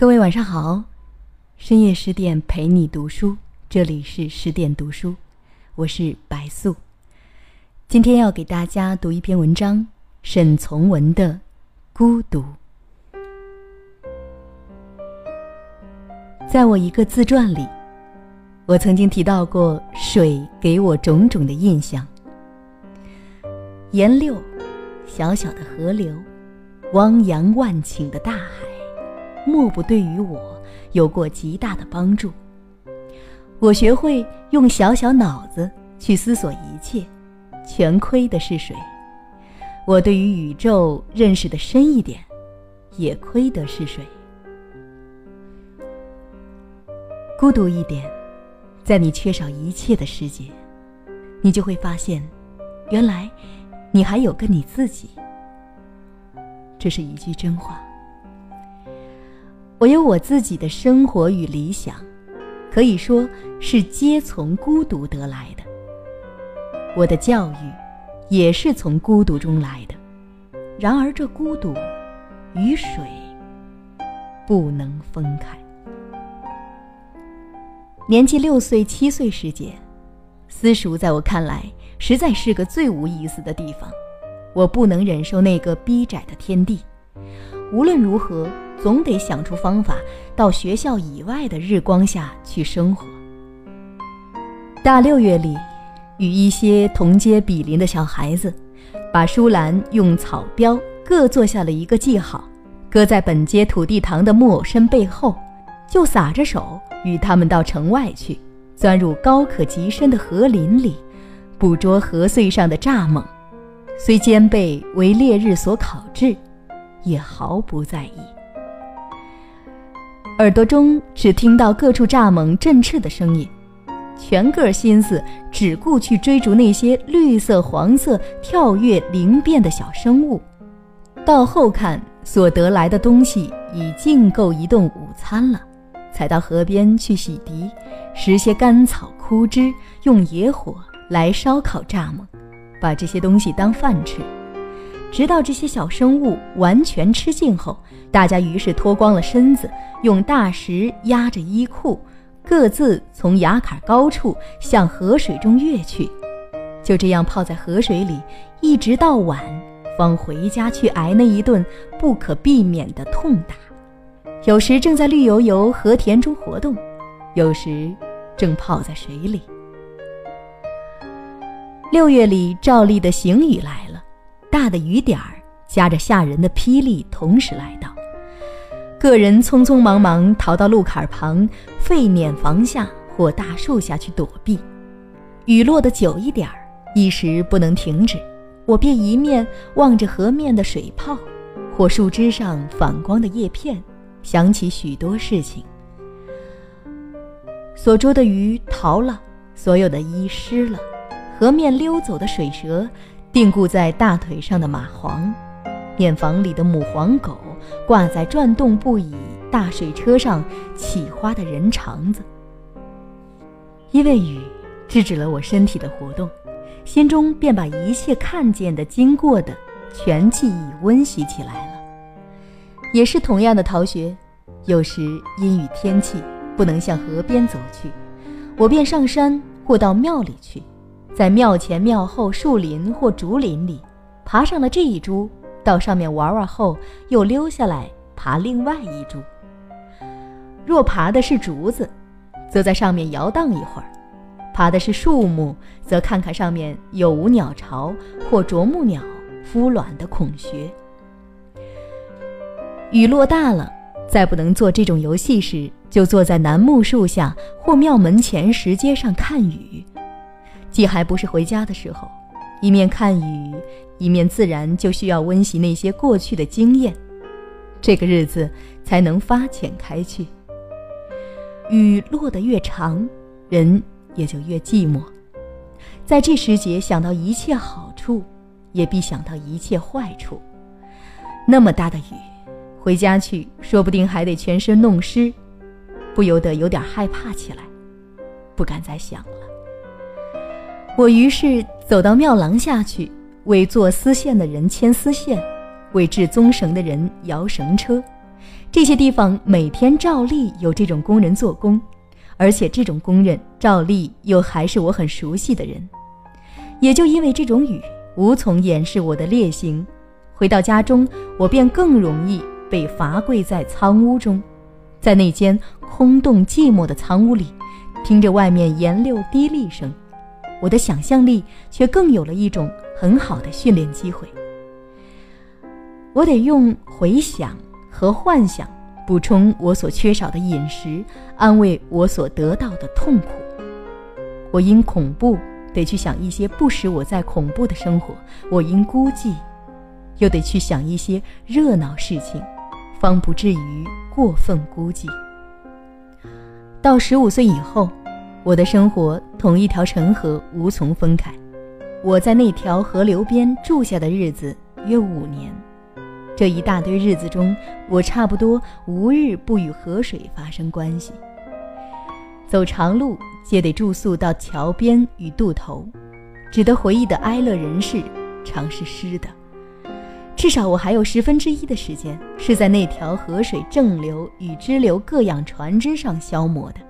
各位晚上好，深夜十点陪你读书，这里是十点读书，我是白素。今天要给大家读一篇文章，沈从文的《孤独》。在我一个自传里，我曾经提到过水给我种种的印象：沿六，小小的河流，汪洋万顷的大海，莫不对于我有过极大的帮助。我学会用小小脑子去思索一切。全亏的是水，我对于宇宙认识的深一点，也亏的是水。孤独一点，在你缺少一切的世界，你就会发现，原来你还有个你自己。这是一句真话。我有我自己的生活与理想，可以说是皆从孤独得来的。我的教育，也是从孤独中来的。然而，这孤独与水不能分开。年纪六岁、七岁时节，私塾在我看来实在是个最无意思的地方。我不能忍受那个逼窄的天地，无论如何，总得想出方法到学校以外的日光下去生活。大六月里。与一些同街比邻的小孩子，把书篮用草标各做下了一个记号，搁在本街土地堂的木偶身背后，就撒着手与他们到城外去，钻入高可及深的河林里，捕捉河穗上的蚱蜢，虽兼被为烈日所烤制，也毫不在意。耳朵中只听到各处蚱蜢振翅的声音。全个心思只顾去追逐那些绿色、黄色、跳跃灵便的小生物，到后看所得来的东西已尽够一顿午餐了，才到河边去洗涤，拾些干草枯枝，用野火来烧烤蚱蜢，把这些东西当饭吃，直到这些小生物完全吃尽后，大家于是脱光了身子，用大石压着衣裤。各自从崖坎高处向河水中跃去，就这样泡在河水里，一直到晚，方回家去挨那一顿不可避免的痛打。有时正在绿油油河田中活动，有时正泡在水里。六月里照例的行雨来了，大的雨点儿夹着吓人的霹雳同时来到。个人匆匆忙忙逃到路坎旁废碾房下或大树下去躲避，雨落得久一点儿，一时不能停止，我便一面望着河面的水泡，或树枝上反光的叶片，想起许多事情。所捉的鱼逃了，所有的衣湿了，河面溜走的水蛇，定固在大腿上的蚂蟥。面房里的母黄狗，挂在转动不已大水车上起花的人肠子。因为雨制止了我身体的活动，心中便把一切看见的、经过的全记忆温习起来了。也是同样的逃学，有时阴雨天气不能向河边走去，我便上山或到庙里去，在庙前庙后树林或竹林里，爬上了这一株。到上面玩玩后，又溜下来爬另外一株。若爬的是竹子，则在上面摇荡一会儿；爬的是树木，则看看上面有无鸟巢或啄木鸟孵卵的孔穴。雨落大了，再不能做这种游戏时，就坐在楠木树下或庙门前石阶上看雨，既还不是回家的时候。一面看雨，一面自然就需要温习那些过去的经验，这个日子才能发浅开去。雨落得越长，人也就越寂寞。在这时节想到一切好处，也必想到一切坏处。那么大的雨，回家去说不定还得全身弄湿，不由得有点害怕起来，不敢再想了。我于是走到庙廊下去，为做丝线的人牵丝线，为制棕绳的人摇绳车，这些地方每天照例有这种工人做工，而且这种工人照例又还是我很熟悉的人。也就因为这种雨，无从掩饰我的劣行。回到家中，我便更容易被罚跪在仓屋中，在那间空洞寂寞的仓屋里，听着外面岩溜滴沥声，我的想象力却更有了一种很好的训练机会。我得用回想和幻想补充我所缺少的饮食，安慰我所得到的痛苦。我因恐怖。得去想一些不使我在恐怖的生活，我因孤寂，又得去想一些热闹事情，方不至于过分孤寂。到十五岁以后，我的生活同一条陈河无从分开。我在那条河流边住下的日子约五年，这一大堆日子中，我差不多无日不与河水发生关系。走长路，皆得住宿到桥边与渡头，值得回忆的哀乐人世，常是湿的。至少我还有十分之一的时间是在那条河水正流与支流各样船只上消磨的。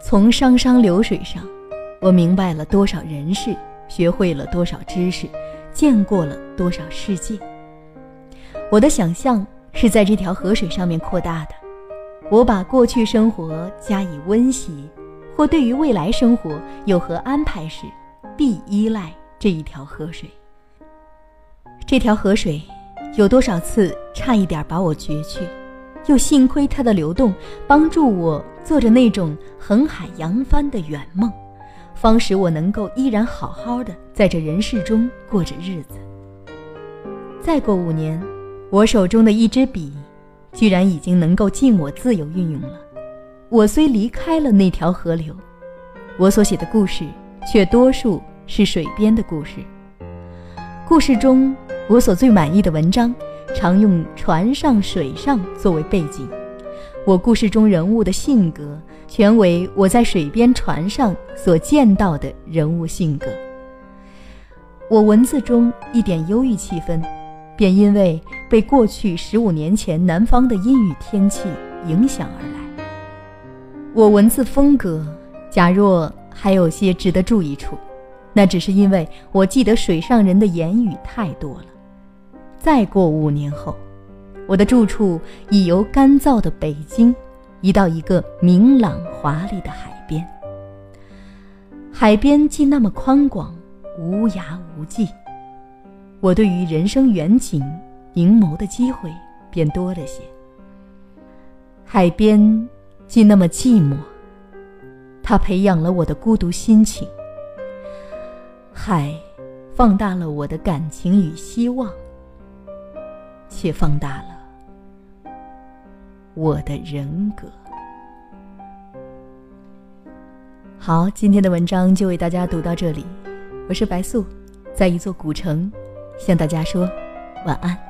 从商商流水上，我明白了多少人事，学会了多少知识，见过了多少世界。我的想象是在这条河水上面扩大的。我把过去生活加以温习，或对于未来生活有何安排时，必依赖这一条河水。这条河水有多少次差一点把我绝去，又幸亏它的流动帮助我做着那种横海扬帆的远梦，方使我能够依然好好的在这人世中过着日子。再过五年，我手中的一支笔。居然已经能够尽我自由运用了。我虽离开了那条河流，我所写的故事却多数是水边的故事。故事中，我所最满意的文章，常用船上、水上作为背景。我故事中人物的性格，全为我在水边船上所见到的人物性格。我文字中一点忧郁气氛。便因为被过去十五年前南方的阴雨天气影响而来。我文字风格，假若还有些值得注意处，那只是因为我记得水上人的言语太多了。再过五年后，我的住处已由干燥的北京，移到一个明朗华丽的海边。海边既那么宽广，无涯无际。我对于人生远景、凝眸的机会便多了些。海边既那么寂寞，它培养了我的孤独心情。海放大了我的感情与希望，且放大了我的人格。好，今天的文章就为大家读到这里。我是白素，在一座古城。向大家说晚安。